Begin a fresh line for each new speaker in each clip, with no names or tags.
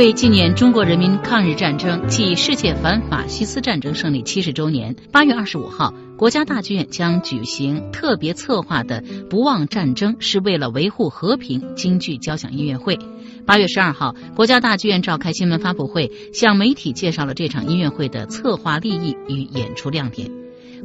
为纪念中国人民抗日战争暨世界反法西斯战争胜利七十周年，八月二十五号，国家大剧院将举行特别策划的“不忘战争是为了维护和平”京剧交响音乐会。八月十二号，国家大剧院召开新闻发布会，向媒体介绍了这场音乐会的策划立意与演出亮点。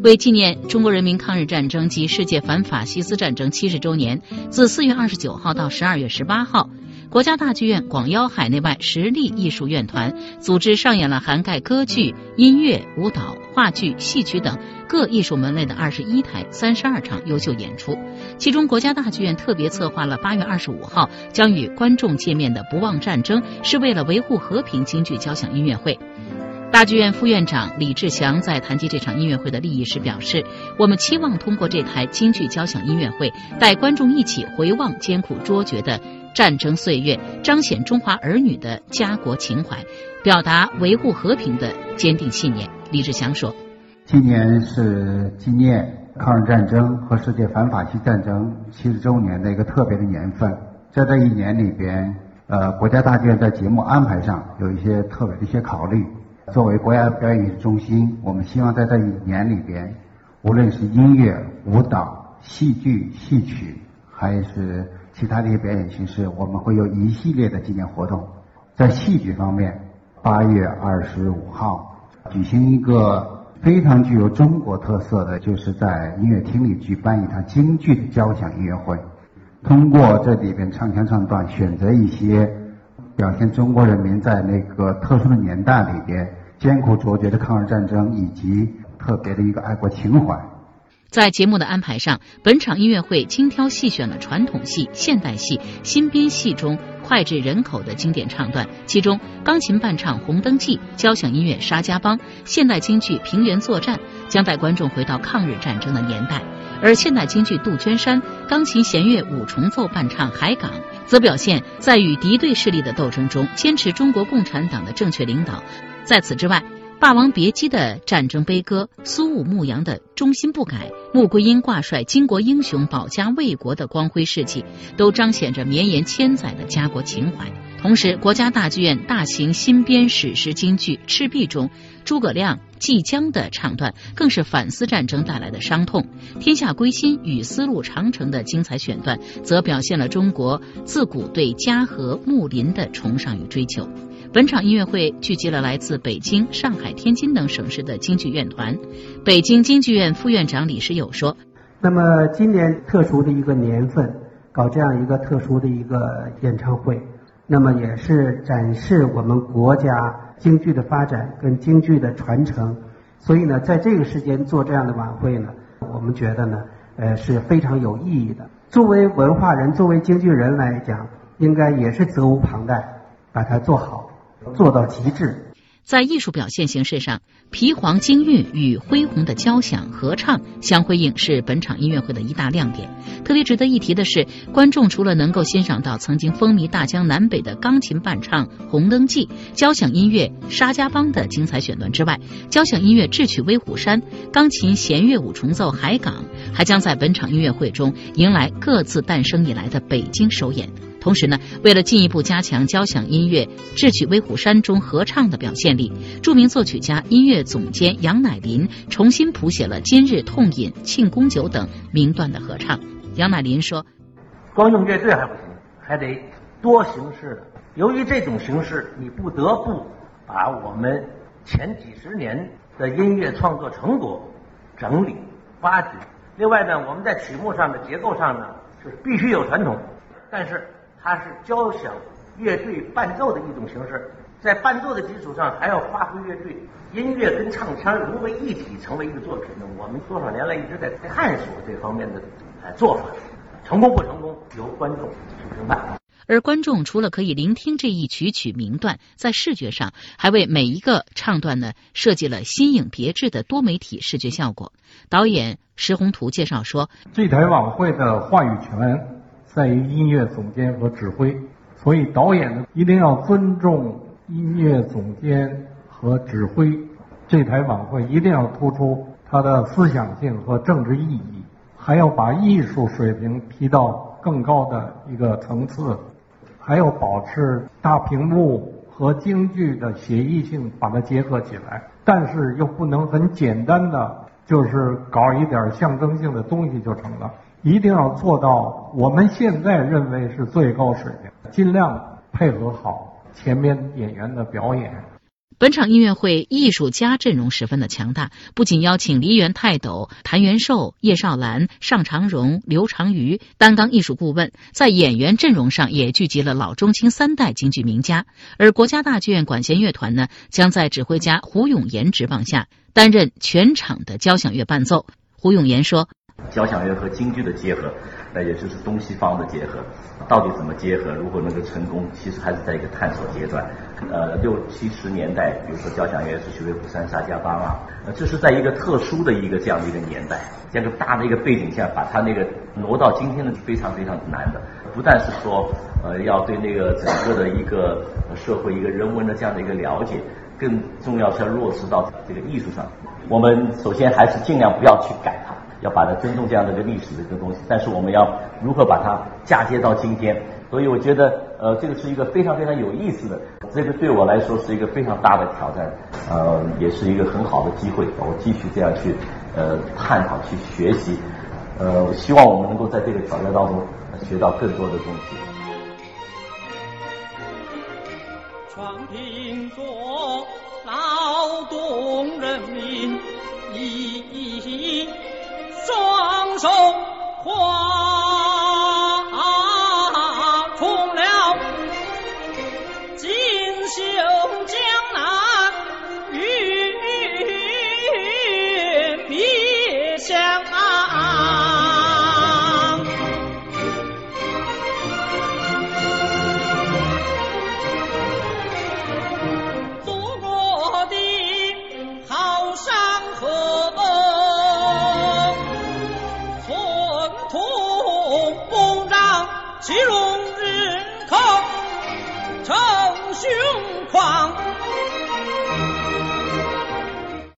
为纪念中国人民抗日战争及世界反法西斯战争七十周年，自四月二十九号到十二月十八号。国家大剧院广邀海内外实力艺术院团，组织上演了涵盖歌剧、音乐、舞蹈、话剧、戏曲等各艺术门类的二十一台、三十二场优秀演出。其中，国家大剧院特别策划了八月二十五号将与观众见面的“不忘战争是为了维护和平”京剧交响音乐会。大剧院副院长李志祥在谈及这场音乐会的利益时表示：“我们期望通过这台京剧交响音乐会，带观众一起回望艰苦卓绝的。”战争岁月彰显中华儿女的家国情怀，表达维护和平的坚定信念。李志祥说：“
今年是纪念抗日战争和世界反法西战争七十周年的一个特别的年份。在这一年里边，呃，国家大剧院在节目安排上有一些特别的一些考虑。作为国家表演艺术中心，我们希望在这一年里边，无论是音乐、舞蹈、戏剧、戏曲，还是……其他的一些表演形式，我们会有一系列的纪念活动。在戏剧方面，八月二十五号举行一个非常具有中国特色的，就是在音乐厅里举办一场京剧的交响音乐会。通过这里边唱腔唱段，选择一些表现中国人民在那个特殊的年代里边艰苦卓绝的抗日战争，以及特别的一个爱国情怀。
在节目的安排上，本场音乐会精挑细选了传统戏、现代戏、新编戏中脍炙人口的经典唱段，其中钢琴伴唱《红灯记》，交响音乐《沙家浜》，现代京剧《平原作战》，将带观众回到抗日战争的年代；而现代京剧《杜鹃山》，钢琴弦乐五重奏伴唱《海港》，则表现在与敌对势力的斗争中坚持中国共产党的正确领导。在此之外。《霸王别姬》的战争悲歌，苏武牧羊的忠心不改，穆桂英挂帅巾帼英雄保家卫国的光辉事迹，都彰显着绵延千载的家国情怀。同时，国家大剧院大型新编史诗京剧《赤壁》中，诸葛亮济江的唱段，更是反思战争带来的伤痛；天下归心与丝路长城的精彩选段，则表现了中国自古对家和睦邻的崇尚与追求。本场音乐会聚集了来自北京、上海、天津等省市的京剧院团。北京京剧院副院长李世友说：“
那么今年特殊的一个年份，搞这样一个特殊的一个演唱会，那么也是展示我们国家京剧的发展跟京剧的传承。所以呢，在这个时间做这样的晚会呢，我们觉得呢，呃是非常有意义的。作为文化人，作为京剧人来讲，应该也是责无旁贷，把它做好。”做到极致。
在艺术表现形式上，皮黄京韵与恢宏的交响合唱相辉映，是本场音乐会的一大亮点。特别值得一提的是，观众除了能够欣赏到曾经风靡大江南北的钢琴伴唱《红灯记》、交响音乐《沙家浜》的精彩选段之外，交响音乐《智取威虎山》、钢琴弦乐五重奏《海港》，还将在本场音乐会中迎来各自诞生以来的北京首演。同时呢，为了进一步加强交响音乐《智取威虎山》中合唱的表现力，著名作曲家、音乐总监杨乃林重新谱写了《今日痛饮庆功酒》等名段的合唱。杨乃林说：“
光用乐队还不行，还得多形式的。由于这种形式，你不得不把我们前几十年的音乐创作成果整理挖掘。另外呢，我们在曲目上的结构上呢，是必须有传统，但是。”它是交响乐队伴奏的一种形式，在伴奏的基础上，还要发挥乐队音乐跟唱腔融为一体，成为一个作品呢。我们多少年来一直在探索这方面的做法，成功不成功由观众去评判。
而观众除了可以聆听这一曲曲名段，在视觉上还为每一个唱段呢设计了新颖别致的多媒体视觉效果。导演石宏图介绍说：“
这台晚会的话语权。”在于音乐总监和指挥，所以导演呢一定要尊重音乐总监和指挥。这台晚会一定要突出它的思想性和政治意义，还要把艺术水平提到更高的一个层次，还要保持大屏幕和京剧的写意性把它结合起来，但是又不能很简单的就是搞一点象征性的东西就成了，一定要做到我们现在认为是最高水平，尽量配合好前面演员的表演。
本场音乐会艺术家阵容十分的强大，不仅邀请梨园泰斗谭元寿、叶绍兰、尚长荣、刘长瑜担纲艺术顾问，在演员阵容上也聚集了老中青三代京剧名家。而国家大剧院管弦乐团呢，将在指挥家胡永岩指导下担任全场的交响乐伴奏。胡永岩说：“
交响乐和京剧的结合。”那也就是东西方的结合，到底怎么结合？如果能够成功，其实还是在一个探索阶段。呃，六七十年代，比如说交响乐是许巍、普三沙加巴嘛，呃，这是在一个特殊的一个这样的一个年代，这样个大的一个背景下，把它那个挪到今天的非常非常难的。不但是说，呃，要对那个整个的一个社会一个人文的这样的一个了解，更重要是要落实到这个艺术上。我们首先还是尽量不要去改。要把它尊重这样的一个历史的一个东西，但是我们要如何把它嫁接到今天？所以我觉得，呃，这个是一个非常非常有意思的，这个对我来说是一个非常大的挑战，呃，也是一个很好的机会，我继续这样去呃探讨、去学习，呃，希望我们能够在这个挑战当中学到更多的东西。
创平作劳动人民一。双手画出了锦绣江南与别乡齐鲁。